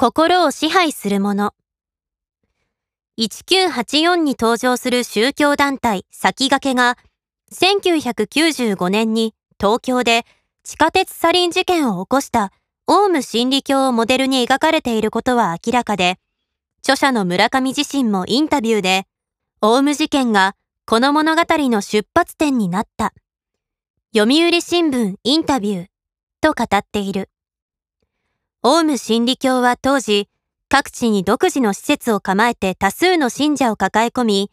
心を支配するもの。1984に登場する宗教団体先駆けが、1995年に東京で地下鉄サリン事件を起こしたオウム真理教をモデルに描かれていることは明らかで、著者の村上自身もインタビューで、オウム事件がこの物語の出発点になった。読売新聞インタビューと語っている。オウム真理教は当時、各地に独自の施設を構えて多数の信者を抱え込み、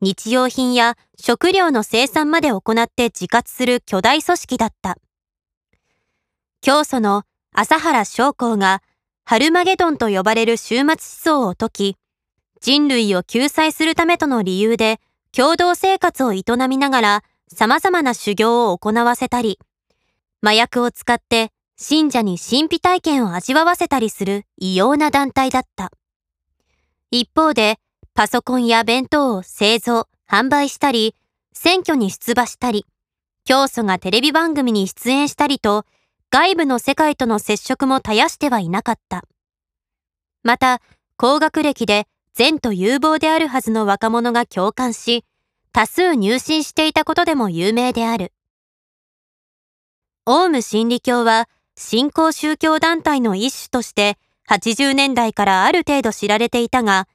日用品や食料の生産まで行って自活する巨大組織だった。教祖の朝原将校がハルマゲドンと呼ばれる終末思想を説き、人類を救済するためとの理由で共同生活を営みながら様々な修行を行わせたり、麻薬を使って信者に神秘体験を味わわせたりする異様な団体だった。一方で、パソコンや弁当を製造、販売したり、選挙に出馬したり、教祖がテレビ番組に出演したりと、外部の世界との接触も絶やしてはいなかった。また、高学歴で善と有望であるはずの若者が共感し、多数入信していたことでも有名である。オウム真理教は新興宗教団体の一種として80年代からある程度知られていたが、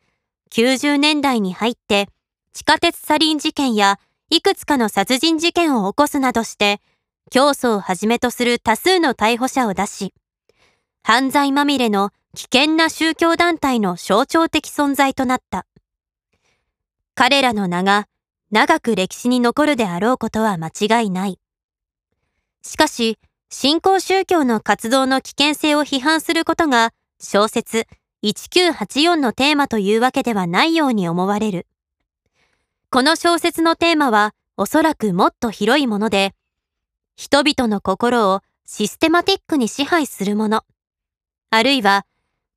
90年代に入って地下鉄サリン事件やいくつかの殺人事件を起こすなどして、教祖をはじめとする多数の逮捕者を出し、犯罪まみれの危険な宗教団体の象徴的存在となった。彼らの名が長く歴史に残るであろうことは間違いない。しかし、新興宗教の活動の危険性を批判することが小説1984のテーマというわけではないように思われる。この小説のテーマはおそらくもっと広いもので、人々の心をシステマティックに支配するもの、あるいは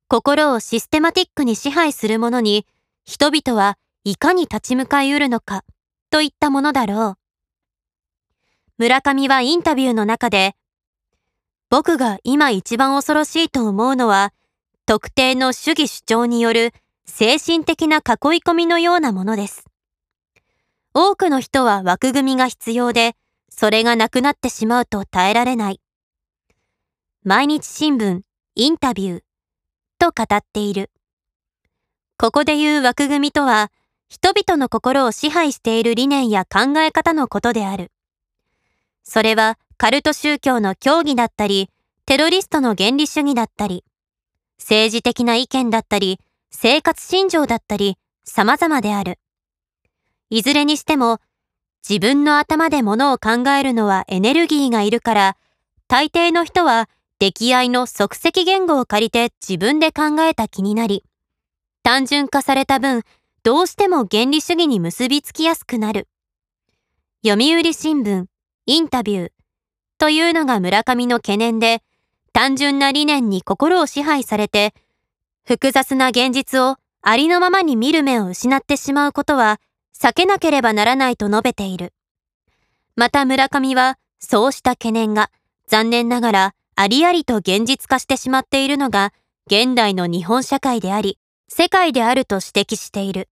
心をシステマティックに支配するものに人々はいかに立ち向かいうるのかといったものだろう。村上はインタビューの中で僕が今一番恐ろしいと思うのは、特定の主義主張による精神的な囲い込みのようなものです。多くの人は枠組みが必要で、それがなくなってしまうと耐えられない。毎日新聞、インタビュー、と語っている。ここで言う枠組みとは、人々の心を支配している理念や考え方のことである。それはカルト宗教の教義だったり、テロリストの原理主義だったり、政治的な意見だったり、生活信条だったり、様々である。いずれにしても、自分の頭で物を考えるのはエネルギーがいるから、大抵の人は出来合いの即席言語を借りて自分で考えた気になり、単純化された分、どうしても原理主義に結びつきやすくなる。読売新聞、インタビュー、というのが村上の懸念で、単純な理念に心を支配されて、複雑な現実をありのままに見る目を失ってしまうことは避けなければならないと述べている。また村上は、そうした懸念が残念ながらありありと現実化してしまっているのが現代の日本社会であり、世界であると指摘している。